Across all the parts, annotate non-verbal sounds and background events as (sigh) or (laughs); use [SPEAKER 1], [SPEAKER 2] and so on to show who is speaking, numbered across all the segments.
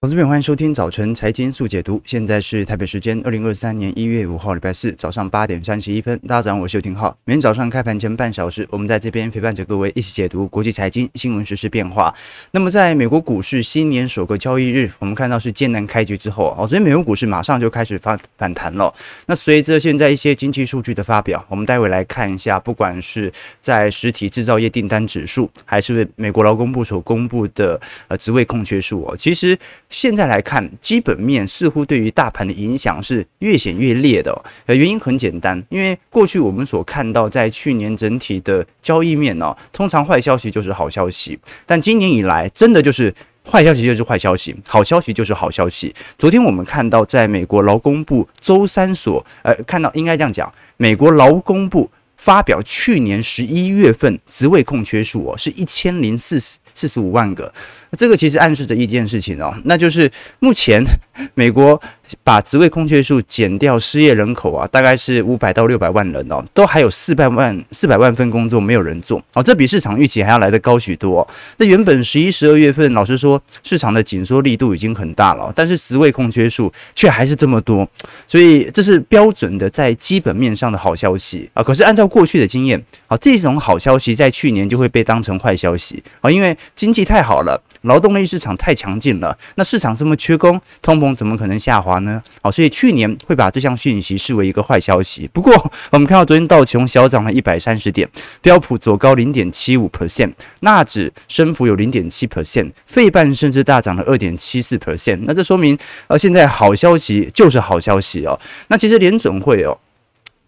[SPEAKER 1] 投资朋友，欢迎收听早晨财经速解读。现在是台北时间二零二三年一月五号礼拜四早上八点三十一分。大家早上，我是邱廷浩。每天早上开盘前半小时，我们在这边陪伴着各位一起解读国际财经新闻实、时变化。那么，在美国股市新年首个交易日，我们看到是艰难开局之后哦，所以美国股市马上就开始反反弹了。那随着现在一些经济数据的发表，我们待会来看一下，不管是在实体制造业订单指数，还是美国劳工部所公布的呃职位空缺数哦，其实。现在来看，基本面似乎对于大盘的影响是越显越烈的。呃，原因很简单，因为过去我们所看到，在去年整体的交易面呢，通常坏消息就是好消息，但今年以来，真的就是坏消息就是坏消息，好消息就是好消息。昨天我们看到，在美国劳工部周三所，呃，看到应该这样讲，美国劳工部发表去年十一月份职位空缺数哦，是一千零四十。四十五万个，这个其实暗示着一件事情哦，那就是目前 (laughs) 美国把职位空缺数减掉，失业人口啊，大概是五百到六百万人哦，都还有四百万四百万份工作没有人做哦，这比市场预期还要来得高许多。那原本十一、十二月份，老实说，市场的紧缩力度已经很大了，但是职位空缺数却还是这么多，所以这是标准的在基本面上的好消息啊。可是按照过去的经验啊，这种好消息在去年就会被当成坏消息啊，因为经济太好了，劳动力市场太强劲了，那市场这么缺工，通膨怎么可能下滑呢？好，所以去年会把这项讯息视为一个坏消息。不过，(laughs) 我们看到昨天道琼小涨了一百三十点，标普走高零点七五 percent，纳指升幅有零点七 percent，费半甚至大涨了二点七四 percent。那这说明，呃，现在好消息就是好消息哦。那其实联准会哦。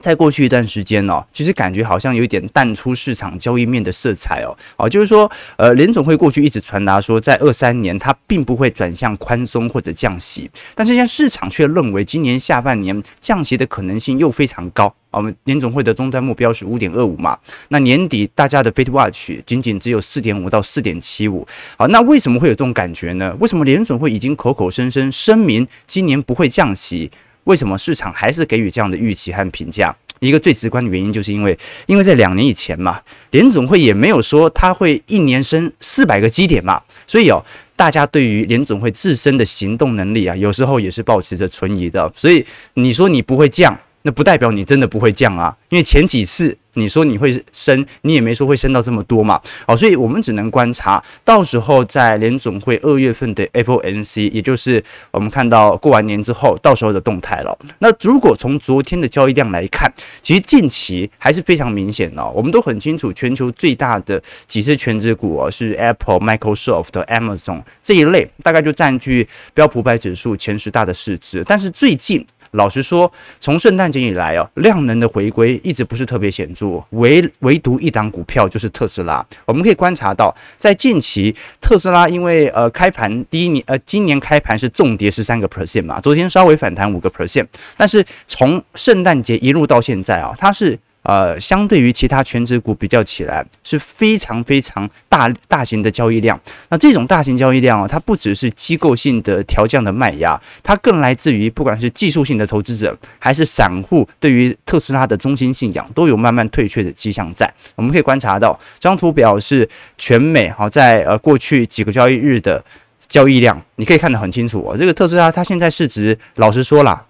[SPEAKER 1] 在过去一段时间哦，其实感觉好像有一点淡出市场交易面的色彩哦，哦，就是说，呃，联总会过去一直传达说，在二三年它并不会转向宽松或者降息，但是现在市场却认为今年下半年降息的可能性又非常高。我们联总会的终端目标是五点二五嘛，那年底大家的 Fed Watch 仅仅只有四点五到四点七五，好，那为什么会有这种感觉呢？为什么联总会已经口口声声声明今年不会降息？为什么市场还是给予这样的预期和评价？一个最直观的原因，就是因为，因为在两年以前嘛，联总会也没有说它会一年升四百个基点嘛，所以哦，大家对于联总会自身的行动能力啊，有时候也是保持着存疑的。所以你说你不会降，那不代表你真的不会降啊，因为前几次。你说你会升，你也没说会升到这么多嘛？好，所以我们只能观察，到时候在联总会二月份的 FOMC，也就是我们看到过完年之后，到时候的动态了。那如果从昨天的交易量来看，其实近期还是非常明显的。我们都很清楚，全球最大的几只全职股哦，是 Apple、Microsoft、Amazon 这一类，大概就占据标普百指数前十大的市值。但是最近，老实说，从圣诞节以来哦，量能的回归一直不是特别显著。唯唯独一档股票就是特斯拉，我们可以观察到，在近期特斯拉因为呃开盘第一年呃今年开盘是重跌十三个 percent 嘛，昨天稍微反弹五个 percent，但是从圣诞节一路到现在啊，它是。呃，相对于其他权值股比较起来，是非常非常大大型的交易量。那这种大型交易量啊，它不只是机构性的调降的卖压，它更来自于不管是技术性的投资者，还是散户对于特斯拉的中心信仰，都有慢慢退却的迹象在。我们可以观察到，这张图表是全美好在呃过去几个交易日的交易量，你可以看得很清楚哦。这个特斯拉它现在市值，老实说啦。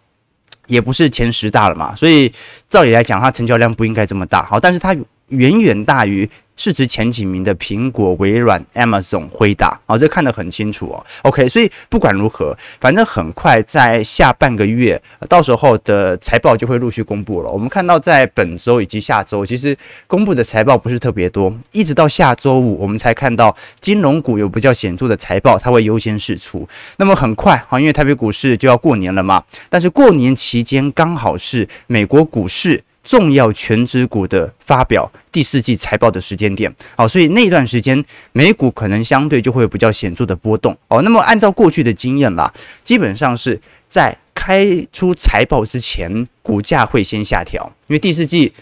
[SPEAKER 1] 也不是前十大了嘛，所以照理来讲，它成交量不应该这么大。好，但是它远远大于。市值前几名的苹果、微软、Amazon、辉达，啊，这看得很清楚哦。OK，所以不管如何，反正很快在下半个月，到时候的财报就会陆续公布了。我们看到在本周以及下周，其实公布的财报不是特别多，一直到下周五，我们才看到金融股有比较显著的财报，它会优先释出。那么很快，啊，因为台北股市就要过年了嘛，但是过年期间刚好是美国股市。重要权值股的发表第四季财报的时间点，好，所以那段时间美股可能相对就会有比较显著的波动，哦，那么按照过去的经验啦，基本上是在开出财报之前，股价会先下调，因为第四季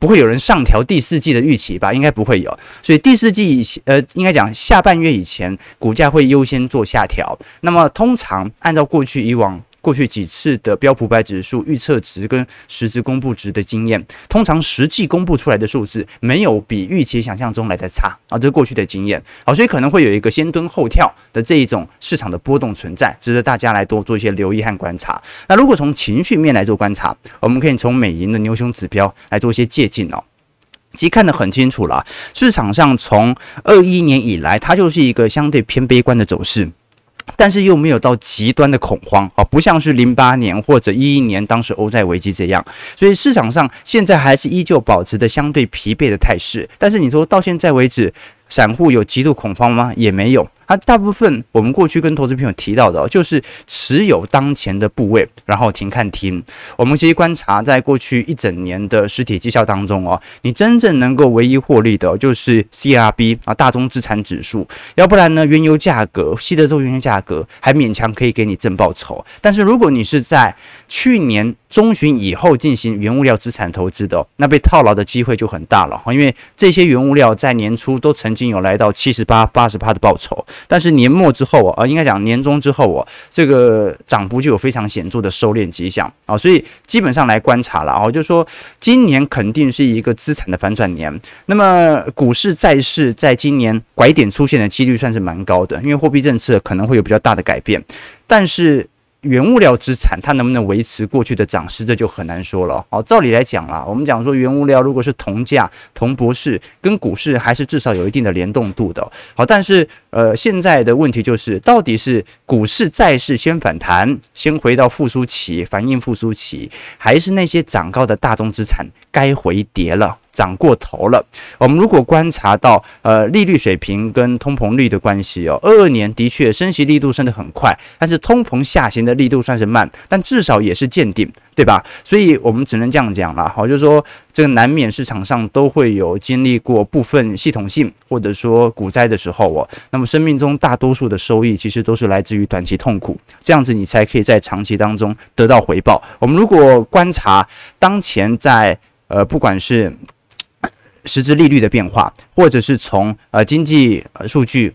[SPEAKER 1] 不会有人上调第四季的预期吧，应该不会有，所以第四季以前，呃，应该讲下半月以前，股价会优先做下调。那么通常按照过去以往。过去几次的标普百指数预测值跟实质公布值的经验，通常实际公布出来的数字没有比预期想象中来的差啊，这是过去的经验。好，所以可能会有一个先蹲后跳的这一种市场的波动存在，值得大家来多做一些留意和观察。那如果从情绪面来做观察，我们可以从美银的牛熊指标来做一些借鉴哦。其实看得很清楚了，市场上从二一年以来，它就是一个相对偏悲观的走势，但是又没有到极端的恐慌啊，不像是零八年或者一一年当时欧债危机这样，所以市场上现在还是依旧保持着相对疲惫的态势。但是你说到现在为止，散户有极度恐慌吗？也没有。啊大部分我们过去跟投资朋友提到的，就是持有当前的部位，然后停看停。我们其实观察，在过去一整年的实体绩效当中哦，你真正能够唯一获利的，就是 CRB 啊，大宗资产指数。要不然呢，原油价格，西德州原油价格还勉强可以给你正报酬。但是如果你是在去年中旬以后进行原物料资产投资的，那被套牢的机会就很大了。因为这些原物料在年初都曾经有来到七十八、八十八的报酬。但是年末之后啊，应该讲年终之后啊，这个涨幅就有非常显著的收敛迹象啊，所以基本上来观察了啊，就是说今年肯定是一个资产的反转年。那么股市、债市在今年拐点出现的几率算是蛮高的，因为货币政策可能会有比较大的改变，但是。原物料资产它能不能维持过去的涨势，这就很难说了。好，照理来讲啦，我们讲说原物料如果是铜价、铜博士跟股市还是至少有一定的联动度的。好，但是呃，现在的问题就是，到底是股市、债市先反弹，先回到复苏期，反映复苏期，还是那些涨高的大宗资产该回跌了？涨过头了。我们如果观察到呃利率水平跟通膨率的关系哦，二二年的确升息力度升得很快，但是通膨下行的力度算是慢，但至少也是见顶，对吧？所以我们只能这样讲了。好，就是说这个难免市场上都会有经历过部分系统性或者说股灾的时候哦。那么生命中大多数的收益其实都是来自于短期痛苦，这样子你才可以在长期当中得到回报。我们如果观察当前在呃不管是实质利率的变化，或者是从呃经济数据。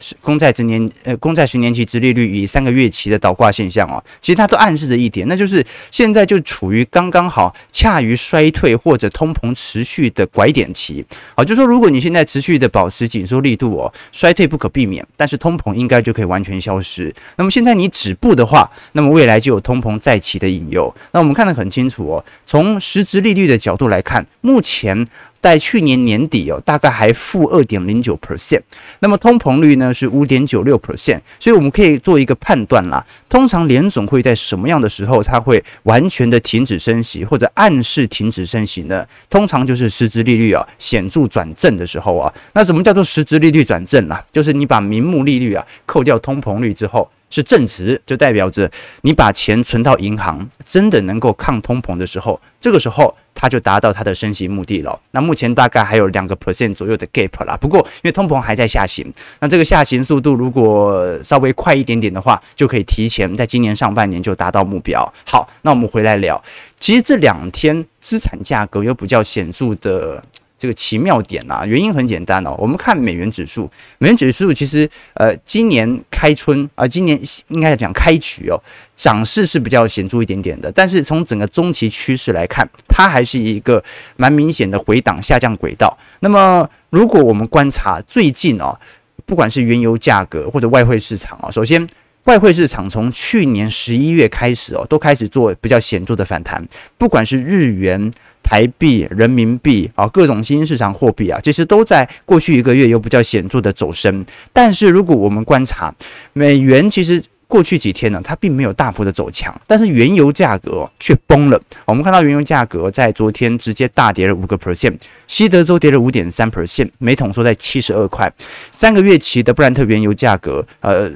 [SPEAKER 1] 是公债十年呃，公债十年期殖利率与三个月期的倒挂现象哦，其实它都暗示着一点，那就是现在就处于刚刚好恰于衰退或者通膨持续的拐点期。好，就说如果你现在持续的保持紧缩力度哦，衰退不可避免，但是通膨应该就可以完全消失。那么现在你止步的话，那么未来就有通膨再起的引诱。那我们看得很清楚哦，从实质利率的角度来看，目前。在去年年底哦，大概还负二点零九 percent，那么通膨率呢是五点九六 percent，所以我们可以做一个判断啦。通常联总会在什么样的时候，它会完全的停止升息或者暗示停止升息呢？通常就是实质利率啊显著转正的时候啊。那什么叫做实质利率转正啊？就是你把名目利率啊扣掉通膨率之后。是正值，就代表着你把钱存到银行，真的能够抗通膨的时候，这个时候它就达到它的升息目的了。那目前大概还有两个 percent 左右的 gap 啦。不过因为通膨还在下行，那这个下行速度如果稍微快一点点的话，就可以提前在今年上半年就达到目标。好，那我们回来聊，其实这两天资产价格有比较显著的。这个奇妙点啊，原因很简单哦。我们看美元指数，美元指数其实呃，今年开春啊、今年应该讲开局哦，涨势是比较显著一点点的。但是从整个中期趋势来看，它还是一个蛮明显的回档下降轨道。那么，如果我们观察最近哦，不管是原油价格或者外汇市场啊，首先外汇市场从去年十一月开始哦，都开始做比较显著的反弹，不管是日元。台币、人民币啊，各种新兴市场货币啊，其实都在过去一个月有比较显著的走升。但是如果我们观察美元，其实过去几天呢，它并没有大幅的走强，但是原油价格却崩了。我们看到原油价格在昨天直接大跌了五个 percent，西德州跌了五点三 percent，每桶收在七十二块。三个月期的布兰特原油价格，呃。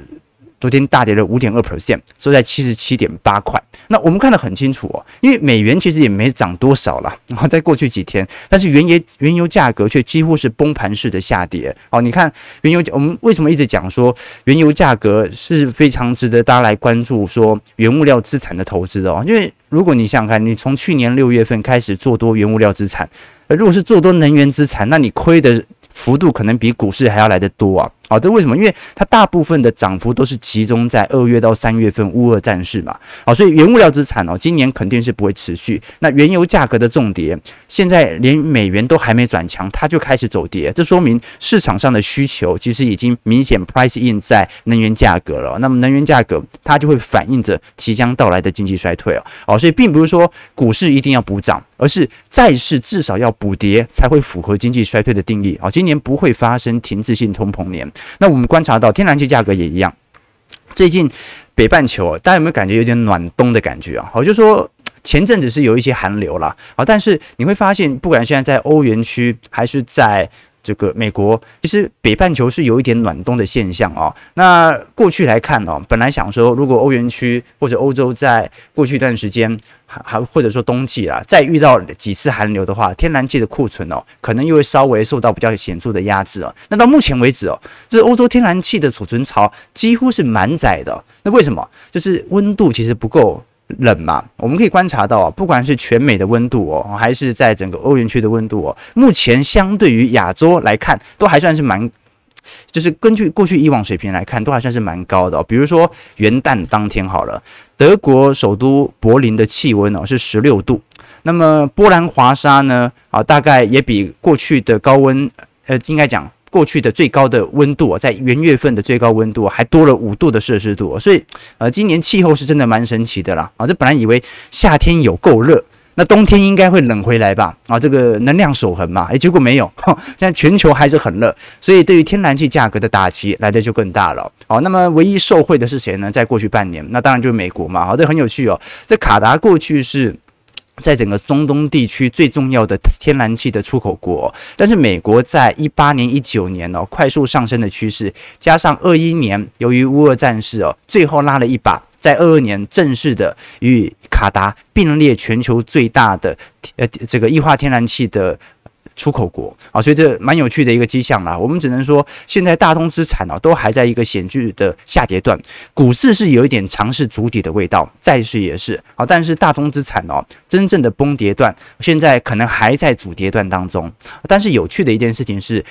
[SPEAKER 1] 昨天大跌了五点二 percent，收在七十七点八块。那我们看得很清楚哦，因为美元其实也没涨多少了，然 (laughs) 后在过去几天，但是原油原油价格却几乎是崩盘式的下跌。哦，你看原油，我们为什么一直讲说原油价格是非常值得大家来关注？说原物料资产的投资哦，因为如果你想想看，你从去年六月份开始做多原物料资产，而如果是做多能源资产，那你亏的幅度可能比股市还要来得多啊。好，这为什么？因为它大部分的涨幅都是集中在二月到三月份乌俄战事嘛。好，所以原物料资产哦，今年肯定是不会持续。那原油价格的重跌，现在连美元都还没转强，它就开始走跌，这说明市场上的需求其实已经明显 price in 在能源价格了。那么能源价格它就会反映着即将到来的经济衰退哦。好，所以并不是说股市一定要补涨，而是债市至少要补跌才会符合经济衰退的定义。好，今年不会发生停滞性通膨年。那我们观察到天然气价格也一样，最近北半球大家有没有感觉有点暖冬的感觉啊？好，就说前阵子是有一些寒流了，啊，但是你会发现，不管现在在欧元区还是在这个美国，其实北半球是有一点暖冬的现象哦。那过去来看哦，本来想说，如果欧元区或者欧洲在过去一段时间，还还或者说冬季啊，再遇到几次寒流的话，天然气的库存哦，可能又会稍微受到比较显著的压制哦。那到目前为止哦，这欧洲天然气的储存槽几乎是满载的。那为什么？就是温度其实不够。冷嘛，我们可以观察到啊，不管是全美的温度哦，还是在整个欧元区的温度哦，目前相对于亚洲来看，都还算是蛮，就是根据过去以往水平来看，都还算是蛮高的哦。比如说元旦当天好了，德国首都柏林的气温哦是十六度，那么波兰华沙呢啊，大概也比过去的高温，呃，应该讲。过去的最高的温度啊，在元月份的最高温度还多了五度的摄氏度，所以呃，今年气候是真的蛮神奇的啦啊！这本来以为夏天有够热，那冬天应该会冷回来吧啊？这个能量守恒嘛，诶，结果没有，(laughs) 现在全球还是很热，所以对于天然气价格的打击来的就更大了。好，那么唯一受惠的是谁呢？在过去半年，那当然就是美国嘛。好，这很有趣哦，这卡达过去是。在整个中东地区最重要的天然气的出口国，但是美国在一八年、一九年哦，快速上升的趋势，加上二一年由于乌俄战事哦，最后拉了一把，在二二年正式的与卡达并列全球最大的呃这个液化天然气的。出口国啊，所以这蛮有趣的一个迹象啦。我们只能说，现在大宗资产啊都还在一个显著的下阶段，股市是有一点尝试筑底的味道，债市也是啊。但是大宗资产哦，真正的崩跌段现在可能还在主跌段当中。但是有趣的一件事情是。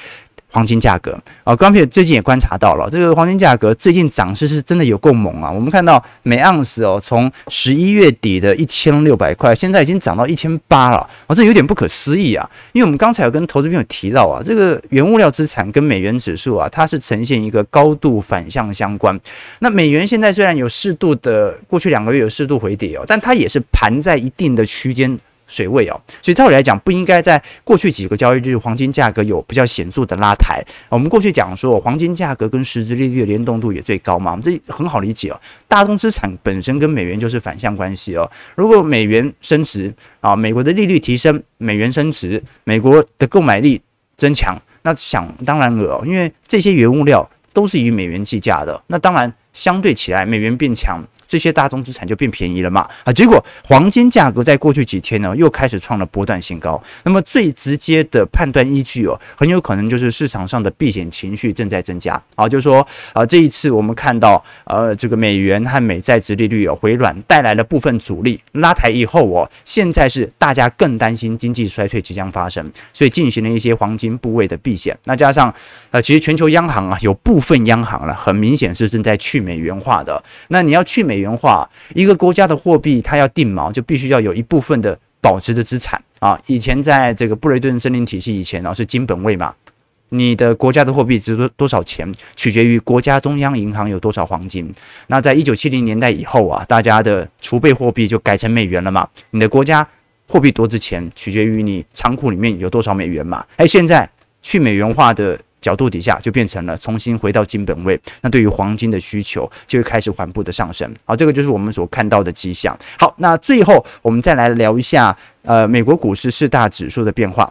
[SPEAKER 1] 黄金价格啊，刚才最近也观察到了，这个黄金价格最近涨势是真的有够猛啊！我们看到每盎司哦，从十一月底的一千六百块，现在已经涨到一千八了，哦，这有点不可思议啊！因为我们刚才有跟投资朋友提到啊，这个原物料资产跟美元指数啊，它是呈现一个高度反向相关。那美元现在虽然有适度的，过去两个月有适度回跌哦，但它也是盘在一定的区间。水位哦，所以照理来讲，不应该在过去几个交易日黄金价格有比较显著的拉抬。我们过去讲说，黄金价格跟实质利率的联动度也最高嘛，这很好理解哦。大宗资产本身跟美元就是反向关系哦。如果美元升值啊，美国的利率提升，美元升值，美国的购买力增强，那想当然了哦，因为这些原物料都是以美元计价的，那当然相对起来，美元变强。这些大宗资产就变便宜了嘛？啊，结果黄金价格在过去几天呢，又开始创了波段新高。那么最直接的判断依据哦，很有可能就是市场上的避险情绪正在增加。啊，就是说啊，这一次我们看到呃，这个美元和美债殖利率有回软，带来了部分阻力拉抬以后哦，现在是大家更担心经济衰退即将发生，所以进行了一些黄金部位的避险。那加上呃，其实全球央行啊，有部分央行了，很明显是正在去美元化的。那你要去美元化，一个国家的货币它要定锚，就必须要有一部分的保值的资产啊。以前在这个布雷顿森林体系以前呢，是金本位嘛，你的国家的货币值多多少钱，取决于国家中央银行有多少黄金。那在一九七零年代以后啊，大家的储备货币就改成美元了嘛，你的国家货币多值钱，取决于你仓库里面有多少美元嘛。哎，现在去美元化的。角度底下就变成了重新回到金本位，那对于黄金的需求就会开始缓步的上升。好，这个就是我们所看到的迹象。好，那最后我们再来聊一下呃美国股市四大指数的变化，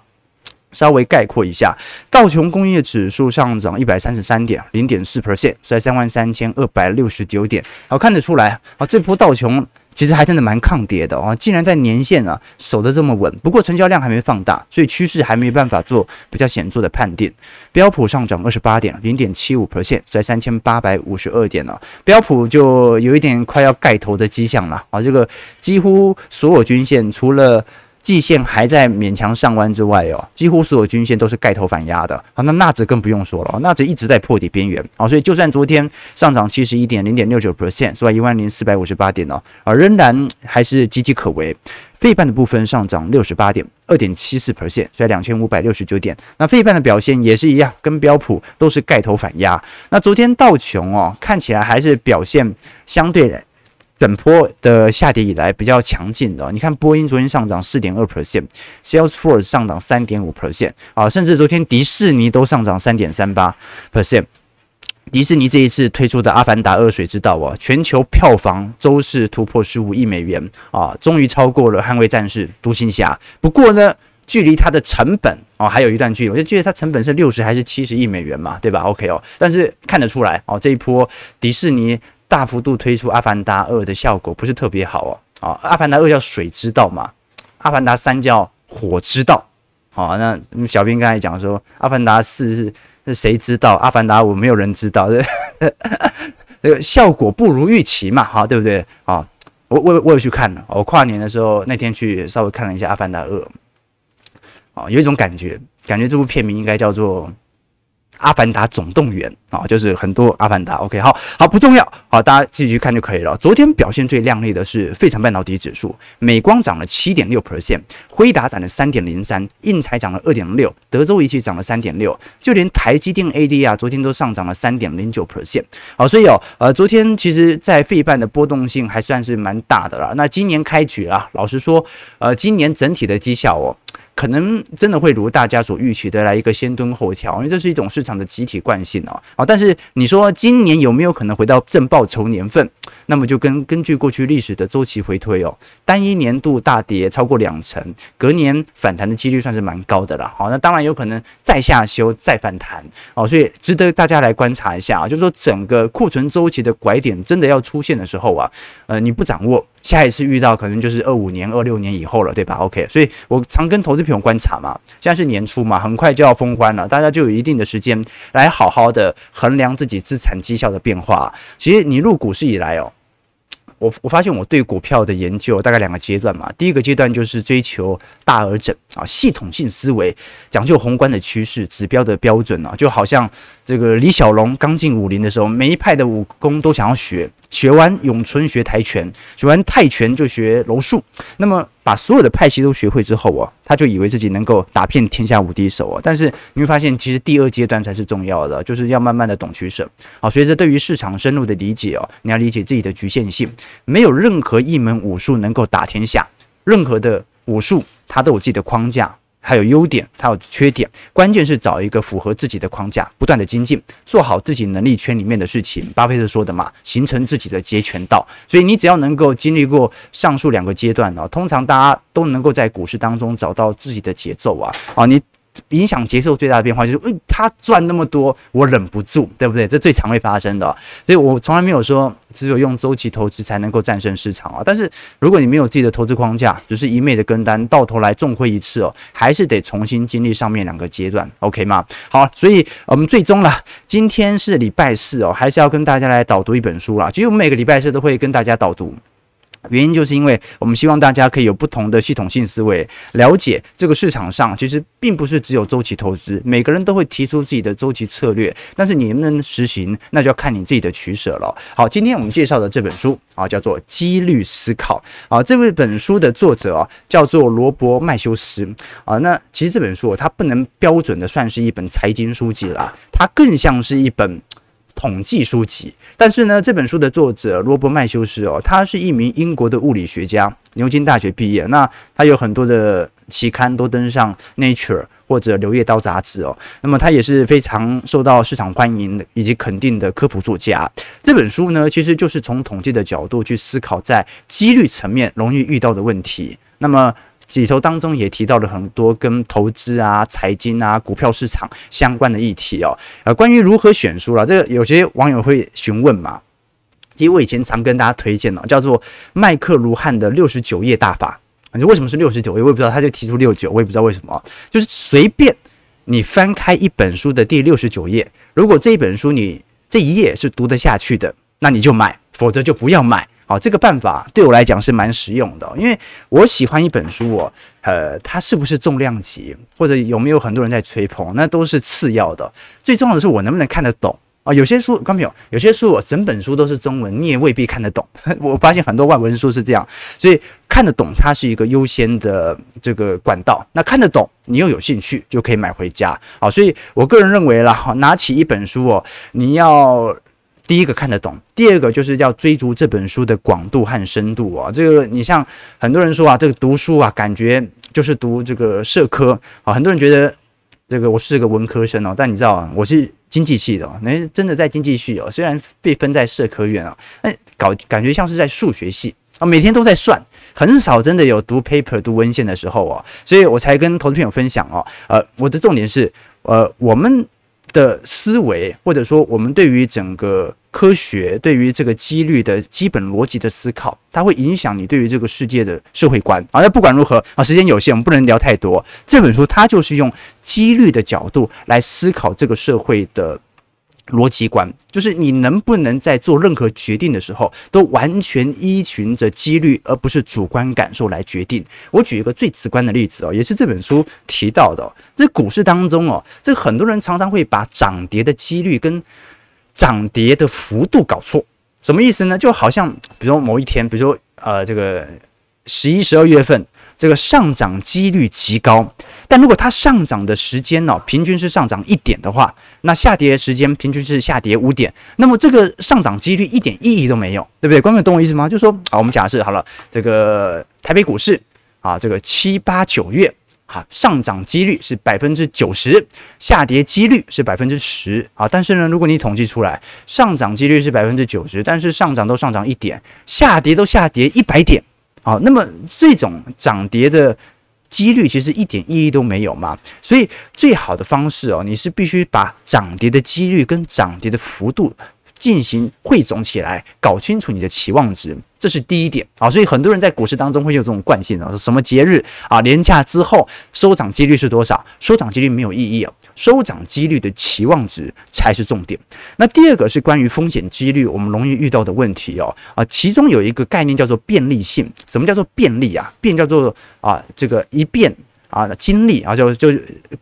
[SPEAKER 1] 稍微概括一下，道琼工业指数上涨一百三十三点，零点四 percent，在三万三千二百六十九点。好，看得出来，啊，这波道琼。其实还真的蛮抗跌的哦，竟然在年线啊守得这么稳。不过成交量还没放大，所以趋势还没办法做比较显著的判定。标普上涨二十八点，零点七五 percent，在三千八百五十二点了。标普就有一点快要盖头的迹象了啊！这个几乎所有均线除了季线还在勉强上弯之外哦，几乎所有均线都是盖头反压的。好，那纳指更不用说了，纳指一直在破底边缘。好，所以就算昨天上涨七十一点零点六九 percent，是吧？一万零四百五十八点哦，啊，仍然还是岌岌可危。费半的部分上涨六十八点二点七四 percent，所以两千五百六十九点。那费半的表现也是一样，跟标普都是盖头反压。那昨天道琼哦，看起来还是表现相对本波的下跌以来比较强劲的，你看波音昨天上涨四点二 percent，Salesforce 上涨三点五 percent 啊，甚至昨天迪士尼都上涨三点三八 percent。迪士尼这一次推出的《阿凡达二》，水之道啊？全球票房周是突破十五亿美元啊，终于超过了《捍卫战士》《独行侠》。不过呢，距离它的成本哦还有一段距离，我就记得它成本是六十还是七十亿美元嘛，对吧？OK 哦，但是看得出来哦，这一波迪士尼。大幅度推出《阿凡达二》的效果不是特别好哦。啊，《阿凡达二》叫水之道嘛，《阿凡达三》叫火之道。好，那小编刚才讲说，《阿凡达四》是是谁知道？《阿凡达五》没有人知道，(laughs) 这个效果不如预期嘛，哈，对不对？啊，我我我有去看了，我跨年的时候那天去稍微看了一下《阿凡达二》，啊，有一种感觉，感觉这部片名应该叫做。阿凡达总动员啊，就是很多阿凡达。OK，好好不重要，好，大家继续看就可以了。昨天表现最亮丽的是费城半导体指数，美光涨了七点六 percent，辉达涨了三点零三，应材涨了二点六，德州仪器涨了三点六，就连台积电 AD 啊，昨天都上涨了三点零九 percent。好，所以哦，呃，昨天其实在费半的波动性还算是蛮大的了。那今年开局啊，老实说，呃，今年整体的绩效哦。可能真的会如大家所预期的来一个先蹲后跳，因为这是一种市场的集体惯性哦。好，但是你说今年有没有可能回到正报酬年份？那么就跟根据过去历史的周期回推哦，单一年度大跌超过两成，隔年反弹的几率算是蛮高的了。好，那当然有可能再下修再反弹哦，所以值得大家来观察一下啊。就是说整个库存周期的拐点真的要出现的时候啊，呃，你不掌握，下一次遇到可能就是二五年、二六年以后了，对吧？OK，所以我常跟投资朋友观察嘛，现在是年初嘛，很快就要封关了，大家就有一定的时间来好好的衡量自己资产绩效的变化。其实你入股市以来哦。我我发现我对股票的研究大概两个阶段嘛，第一个阶段就是追求大而整啊，系统性思维，讲究宏观的趋势、指标的标准啊，就好像这个李小龙刚进武林的时候，每一派的武功都想要学，学完咏春学跆拳，学完泰拳就学柔术，那么。把所有的派系都学会之后啊，他就以为自己能够打遍天下无敌手啊。但是你会发现，其实第二阶段才是重要的，就是要慢慢的懂取舍。好，随着对于市场深入的理解哦，你要理解自己的局限性，没有任何一门武术能够打天下，任何的武术它都有自己的框架。还有优点，它有缺点，关键是找一个符合自己的框架，不断的精进，做好自己能力圈里面的事情。巴菲特说的嘛，形成自己的截拳道。所以你只要能够经历过上述两个阶段呢，通常大家都能够在股市当中找到自己的节奏啊，啊你。影响节奏最大的变化就是，诶，他赚那么多，我忍不住，对不对？这最常会发生的，所以我从来没有说只有用周期投资才能够战胜市场啊。但是如果你没有自己的投资框架，只是一昧的跟单，到头来重亏一次哦，还是得重新经历上面两个阶段，OK 吗？好，所以我们最终啦，今天是礼拜四哦，还是要跟大家来导读一本书啦。其实我们每个礼拜四都会跟大家导读。原因就是因为我们希望大家可以有不同的系统性思维，了解这个市场上其实并不是只有周期投资，每个人都会提出自己的周期策略，但是你能不能实行，那就要看你自己的取舍了。好，今天我们介绍的这本书啊，叫做《几率思考》啊，这位本书的作者啊叫做罗伯麦修斯啊。那其实这本书它不能标准的算是一本财经书籍了，它更像是一本。统计书籍，但是呢，这本书的作者罗伯麦修斯哦，他是一名英国的物理学家，牛津大学毕业。那他有很多的期刊都登上 Nature 或者柳叶刀杂志哦。那么他也是非常受到市场欢迎以及肯定的科普作家。这本书呢，其实就是从统计的角度去思考在几率层面容易遇到的问题。那么。里头当中也提到了很多跟投资啊、财经啊、股票市场相关的议题哦。呃，关于如何选书了，这个有些网友会询问嘛。因为我以前常跟大家推荐哦，叫做麦克卢汉的六十九页大法。你为什么是六十九页？我也不知道，他就提出六九，我也不知道为什么。就是随便你翻开一本书的第六十九页，如果这一本书你这一页是读得下去的，那你就买，否则就不要买。好，这个办法对我来讲是蛮实用的，因为我喜欢一本书哦，呃，它是不是重量级，或者有没有很多人在吹捧，那都是次要的，最重要的是我能不能看得懂。啊，有些书，看到没有？有些书我整本书都是中文，你也未必看得懂。(laughs) 我发现很多外文书是这样，所以看得懂它是一个优先的这个管道。那看得懂，你又有兴趣，就可以买回家。好，所以我个人认为啦，拿起一本书哦，你要第一个看得懂，第二个就是要追逐这本书的广度和深度啊。这个你像很多人说啊，这个读书啊，感觉就是读这个社科啊。很多人觉得这个我是个文科生哦，但你知道啊，我是。经济系的哦，那真的在经济系哦，虽然被分在社科院啊，那搞感觉像是在数学系啊，每天都在算，很少真的有读 paper 读文献的时候哦，所以我才跟投资朋友分享哦，呃，我的重点是，呃，我们的思维或者说我们对于整个。科学对于这个几率的基本逻辑的思考，它会影响你对于这个世界的社会观啊。那不管如何啊，时间有限，我们不能聊太多。这本书它就是用几率的角度来思考这个社会的逻辑观，就是你能不能在做任何决定的时候，都完全依循着几率，而不是主观感受来决定。我举一个最直观的例子哦，也是这本书提到的，在股市当中哦，这很多人常常会把涨跌的几率跟涨跌的幅度搞错，什么意思呢？就好像，比如说某一天，比如说呃，这个十一、十二月份，这个上涨几率极高，但如果它上涨的时间呢、平均是上涨一点的话，那下跌时间平均是下跌五点，那么这个上涨几率一点意义都没有，对不对？观众懂我意思吗？就是说啊，我们假设好了，这个台北股市啊，这个七八九月。啊，上涨几率是百分之九十，下跌几率是百分之十。啊，但是呢，如果你统计出来，上涨几率是百分之九十，但是上涨都上涨一点，下跌都下跌一百点，啊，那么这种涨跌的几率其实一点意义都没有嘛。所以最好的方式哦，你是必须把涨跌的几率跟涨跌的幅度。进行汇总起来，搞清楚你的期望值，这是第一点啊。所以很多人在股市当中会有这种惯性啊，说什么节日啊，年假之后收涨几率是多少？收涨几率没有意义啊，收涨几率的期望值才是重点。那第二个是关于风险几率，我们容易遇到的问题哦啊，其中有一个概念叫做便利性。什么叫做便利啊？便叫做啊这个一变啊经历啊，就就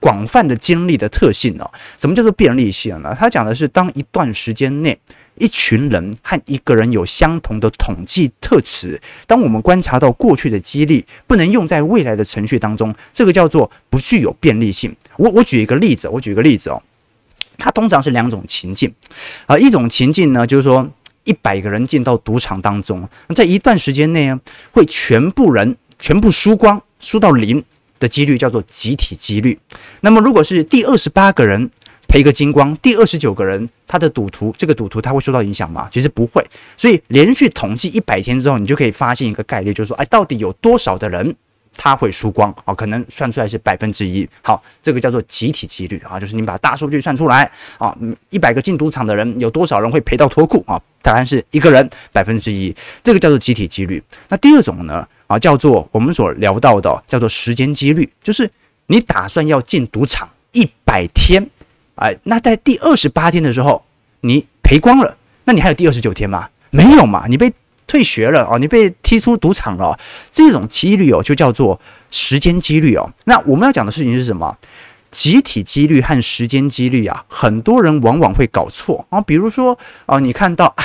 [SPEAKER 1] 广泛的经历的特性哦。什么叫做便利性呢？它讲的是当一段时间内。一群人和一个人有相同的统计特质，当我们观察到过去的几率不能用在未来的程序当中，这个叫做不具有便利性。我我举一个例子，我举一个例子哦，它通常是两种情境啊，一种情境呢就是说一百个人进到赌场当中，在一段时间内呢会全部人全部输光，输到零的几率叫做集体几率。那么如果是第二十八个人。赔个精光，第二十九个人，他的赌徒，这个赌徒他会受到影响吗？其实不会。所以连续统计一百天之后，你就可以发现一个概率，就是说，哎，到底有多少的人他会输光啊？可能算出来是百分之一。好，这个叫做集体几率啊，就是你把大数据算出来啊，一百个进赌场的人有多少人会赔到脱裤啊？答案是一个人，百分之一。这个叫做集体几率。那第二种呢？啊，叫做我们所聊到的，叫做时间几率，就是你打算要进赌场一百天。哎，那在第二十八天的时候，你赔光了，那你还有第二十九天吗？没有嘛，你被退学了哦，你被踢出赌场了。这种几率哦，就叫做时间几率哦。那我们要讲的事情是什么？集体几率和时间几率啊，很多人往往会搞错啊。比如说啊，你看到啊，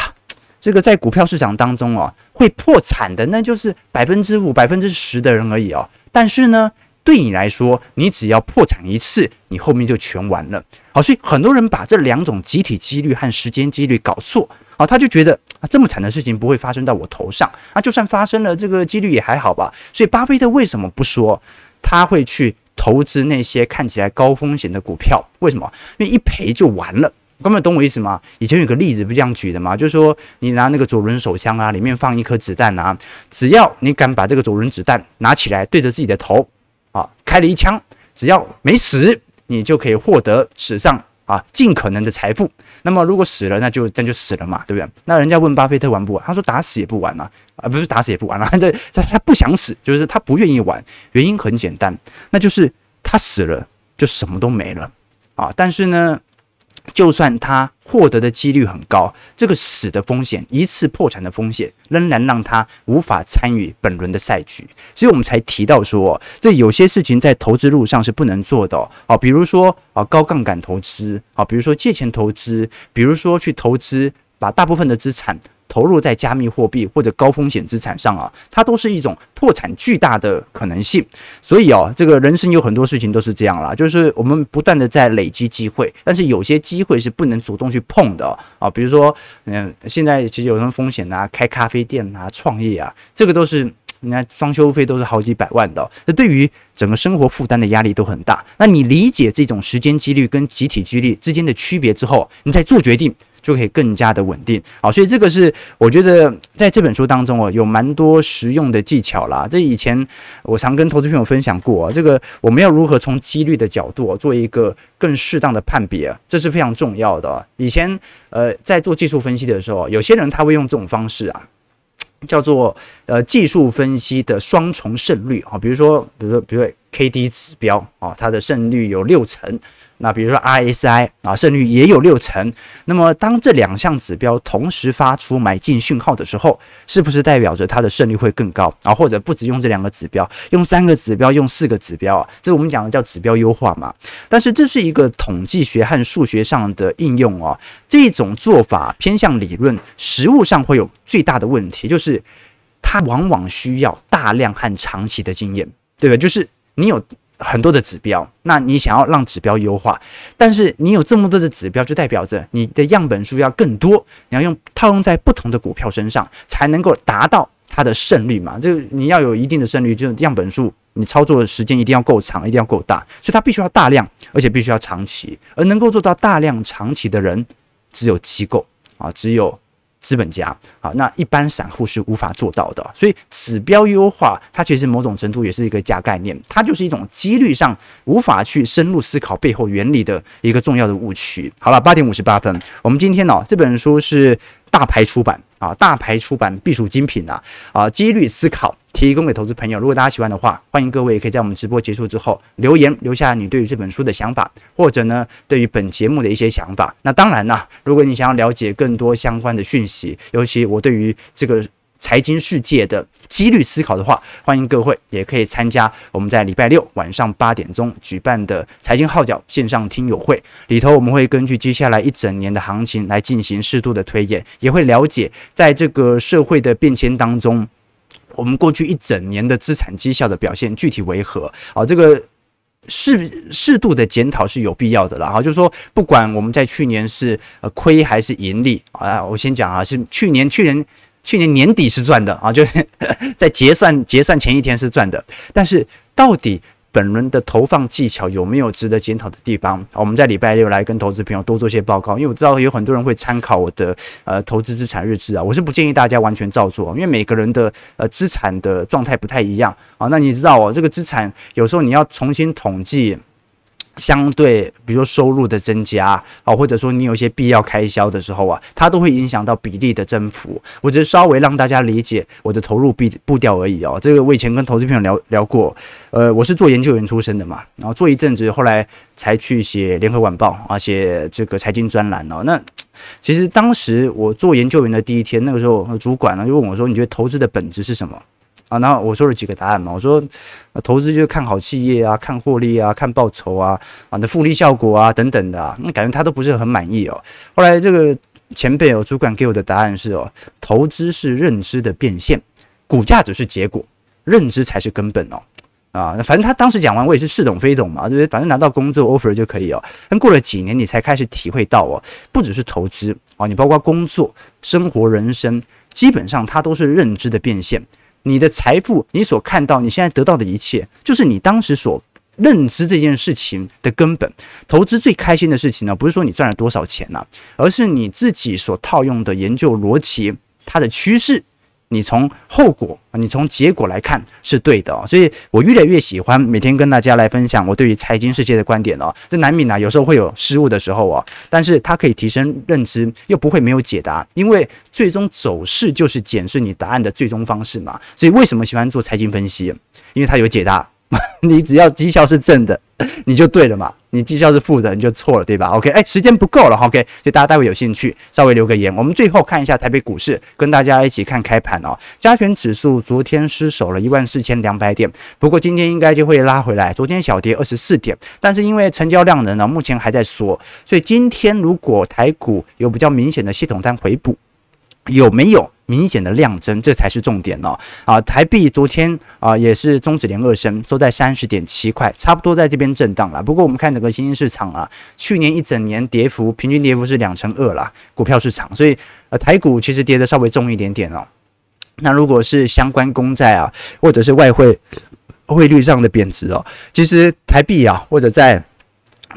[SPEAKER 1] 这个在股票市场当中啊，会破产的，那就是百分之五、百分之十的人而已哦。但是呢，对你来说，你只要破产一次，你后面就全完了。好，所以很多人把这两种集体几率和时间几率搞错，啊，他就觉得啊，这么惨的事情不会发生到我头上，啊，就算发生了，这个几率也还好吧。所以巴菲特为什么不说他会去投资那些看起来高风险的股票？为什么？因为一赔就完了。哥们懂我意思吗？以前有个例子不这样举的吗？就是说你拿那个左轮手枪啊，里面放一颗子弹啊，只要你敢把这个左轮子弹拿起来对着自己的头。啊，开了一枪，只要没死，你就可以获得史上啊尽可能的财富。那么如果死了，那就那就死了嘛，对不对？那人家问巴菲特玩不玩？他说打死也不玩了，啊不是打死也不玩 (laughs) 了，他他他不想死，就是他不愿意玩。原因很简单，那就是他死了就什么都没了啊。但是呢，就算他获得的几率很高，这个死的风险、一次破产的风险，仍然让他无法参与本轮的赛局。所以我们才提到说，这有些事情在投资路上是不能做的哦。比如说啊，高杠杆投资啊，比如说借钱投资，比如说去投资，把大部分的资产。投入在加密货币或者高风险资产上啊，它都是一种破产巨大的可能性。所以哦，这个人生有很多事情都是这样啦，就是我们不断的在累积机会，但是有些机会是不能主动去碰的啊。比如说，嗯，现在其实有什么风险啊？开咖啡店啊，创业啊，这个都是，你看装修费都是好几百万的，这对于整个生活负担的压力都很大。那你理解这种时间几率跟集体几率之间的区别之后，你再做决定。就可以更加的稳定，好，所以这个是我觉得在这本书当中哦，有蛮多实用的技巧啦。这以前我常跟投资朋友分享过啊，这个我们要如何从几率的角度做一个更适当的判别，这是非常重要的。以前呃，在做技术分析的时候，有些人他会用这种方式啊，叫做呃技术分析的双重胜率啊，比如说，比如说，比如 KD 指标啊，它的胜率有六成。那比如说 RSI 啊，胜率也有六成。那么当这两项指标同时发出买进讯号的时候，是不是代表着它的胜率会更高啊？或者不只用这两个指标，用三个指标，用四个指标啊？这我们讲的叫指标优化嘛。但是这是一个统计学和数学上的应用哦。这种做法偏向理论，实物上会有最大的问题，就是它往往需要大量和长期的经验，对吧？就是你有。很多的指标，那你想要让指标优化，但是你有这么多的指标，就代表着你的样本数要更多，你要用套用在不同的股票身上，才能够达到它的胜率嘛。这个你要有一定的胜率，就是样本数，你操作的时间一定要够长，一定要够大，所以它必须要大量，而且必须要长期，而能够做到大量长期的人，只有机构啊，只有。资本家好，那一般散户是无法做到的，所以指标优化它其实某种程度也是一个假概念，它就是一种几率上无法去深入思考背后原理的一个重要的误区。好了，八点五十八分，我们今天呢、这本书是大牌出版。啊，大牌出版必属精品啊！啊，几率思考提供给投资朋友。如果大家喜欢的话，欢迎各位也可以在我们直播结束之后留言，留下你对于这本书的想法，或者呢，对于本节目的一些想法。那当然啦，如果你想要了解更多相关的讯息，尤其我对于这个。财经世界的几率思考的话，欢迎各位也可以参加我们在礼拜六晚上八点钟举办的财经号角线上听友会里头，我们会根据接下来一整年的行情来进行适度的推演，也会了解在这个社会的变迁当中，我们过去一整年的资产绩效的表现具体为何啊？这个适适度的检讨是有必要的了啊，就是说，不管我们在去年是呃亏还是盈利啊，我先讲啊，是去年去年。去年年底是赚的啊，就是 (laughs) 在结算结算前一天是赚的。但是到底本轮的投放技巧有没有值得检讨的地方？我们在礼拜六来跟投资朋友多做些报告，因为我知道有很多人会参考我的呃投资资产日志啊，我是不建议大家完全照做，因为每个人的呃资产的状态不太一样啊。那你知道哦，这个资产有时候你要重新统计。相对，比如说收入的增加啊，或者说你有一些必要开销的时候啊，它都会影响到比例的增幅。我只是稍微让大家理解我的投入步步调而已哦。这个我以前跟投资朋友聊聊过，呃，我是做研究员出身的嘛，然后做一阵子，后来才去写联合晚报啊，写这个财经专栏哦。那其实当时我做研究员的第一天，那个时候主管呢就问我说：“你觉得投资的本质是什么？”啊，然后我说了几个答案嘛，我说，投资就是看好企业啊，看获利啊，看报酬啊，啊的复利效果啊等等的啊，那感觉他都不是很满意哦。后来这个前辈哦，主管给我的答案是哦，投资是认知的变现，股价只是结果，认知才是根本哦。啊，反正他当时讲完，我也是似懂非懂嘛，对不对？反正拿到工作 offer 就可以哦。但过了几年，你才开始体会到哦，不只是投资哦，你包括工作、生活、人生，基本上它都是认知的变现。你的财富，你所看到，你现在得到的一切，就是你当时所认知这件事情的根本。投资最开心的事情呢，不是说你赚了多少钱呐，而是你自己所套用的研究逻辑，它的趋势。你从后果，你从结果来看是对的哦，所以我越来越喜欢每天跟大家来分享我对于财经世界的观点哦。这难免啊，有时候会有失误的时候哦，但是它可以提升认知，又不会没有解答，因为最终走势就是检视你答案的最终方式嘛。所以为什么喜欢做财经分析？因为它有解答。(laughs) 你只要绩效是正的，(laughs) 你就对了嘛。你绩效是负的，你就错了，对吧？OK，哎，时间不够了，OK，所以大家待会有兴趣，稍微留个言。我们最后看一下台北股市，跟大家一起看开盘哦。加权指数昨天失守了一万四千两百点，不过今天应该就会拉回来。昨天小跌二十四点，但是因为成交量呢，呢目前还在缩，所以今天如果台股有比较明显的系统单回补，有没有？明显的量增，这才是重点哦。啊，台币昨天啊也是终止连二升，收在三十点七块，差不多在这边震荡了。不过我们看整个新兴市场啊，去年一整年跌幅平均跌幅是两成二啦，股票市场，所以呃台股其实跌得稍微重一点点哦。那如果是相关公债啊，或者是外汇汇率上的贬值哦，其实台币啊或者在。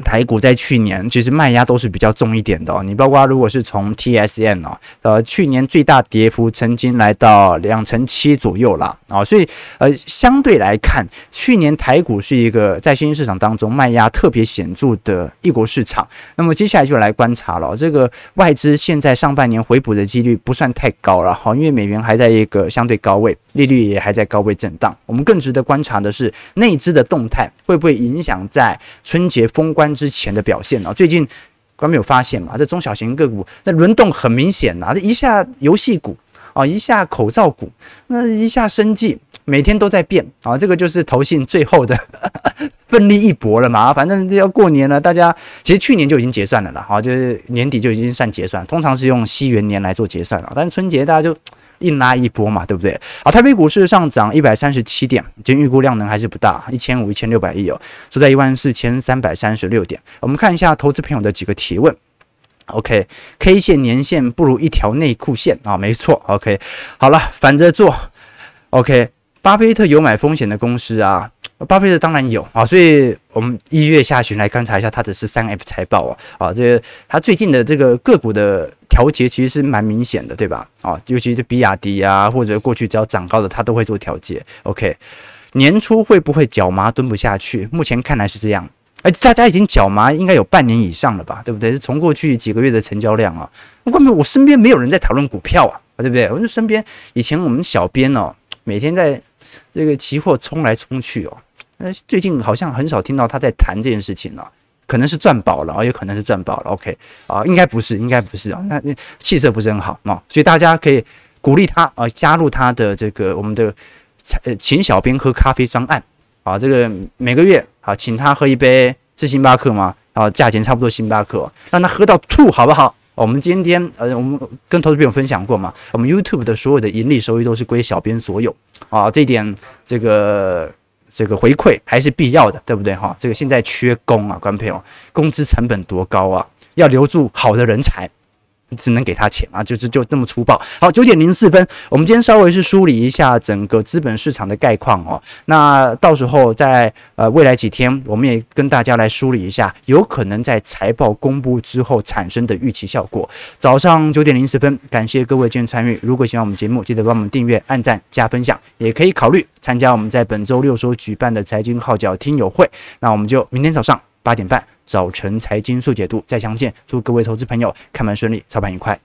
[SPEAKER 1] 台股在去年其实卖压都是比较重一点的哦，你包括如果是从 TSM 哦，呃，去年最大跌幅曾经来到两成七左右啦。啊，所以呃，相对来看，去年台股是一个在新兴市场当中卖压特别显著的一国市场。那么接下来就来观察了，这个外资现在上半年回补的几率不算太高了哈，因为美元还在一个相对高位，利率也还在高位震荡。我们更值得观察的是内资的动态会不会影响在春节封关之前的表现啊，最近观众有发现嘛？这中小型个股那轮动很明显呐，这一下游戏股啊，一下口罩股，那一下生技，每天都在变啊。这个就是投信最后的 (laughs) 奋力一搏了嘛。反正这要过年了，大家其实去年就已经结算了啦，啊，就是年底就已经算结算，通常是用西元年来做结算了，但是春节大家就。硬拉一波嘛，对不对？好，台北股市上涨一百三十七点，今天预估量能还是不大，一千五、一千六百亿哦，收在一万四千三百三十六点。我们看一下投资朋友的几个提问。OK，K 线、年线不如一条内裤线啊，没错。OK，好了，反着做。OK，巴菲特有买风险的公司啊。巴菲特当然有啊，所以我们一月下旬来观察一下他只是三 F 财报啊，啊，这个他最近的这个个股的调节其实是蛮明显的，对吧？啊，尤其是比亚迪啊，或者过去只要涨高的，他都会做调节。OK，年初会不会脚麻蹲不下去？目前看来是这样，哎，大家已经脚麻应该有半年以上了吧，对不对？是从过去几个月的成交量啊，我根本我身边没有人在讨论股票啊，对不对？我就身边以前我们小编哦，每天在这个期货冲来冲去哦。呃，最近好像很少听到他在谈这件事情了，可能是赚饱了啊，也可能是赚饱了。OK 啊，应该不是，应该不是啊，那气色不是很好啊，所以大家可以鼓励他啊，加入他的这个我们的呃请小编喝咖啡专案啊，这个每个月啊请他喝一杯是星巴克吗？啊，价钱差不多星巴克，让他喝到吐好不好？我们今天呃，我们跟投资朋友分享过嘛，我们 YouTube 的所有的盈利收益都是归小编所有啊，这一点这个。这个回馈还是必要的，对不对哈？这个现在缺工啊，观众朋友，工资成本多高啊？要留住好的人才。只能给他钱啊，就是就这么粗暴。好，九点零四分，我们今天稍微是梳理一下整个资本市场的概况哦。那到时候在呃未来几天，我们也跟大家来梳理一下，有可能在财报公布之后产生的预期效果。早上九点零四分，感谢各位今天参与。如果喜欢我们节目，记得帮我们订阅、按赞、加分享，也可以考虑参加我们在本周六所举办的财经号角听友会。那我们就明天早上八点半。早晨财经速解读，再相见。祝各位投资朋友开盘顺利，操盘愉快。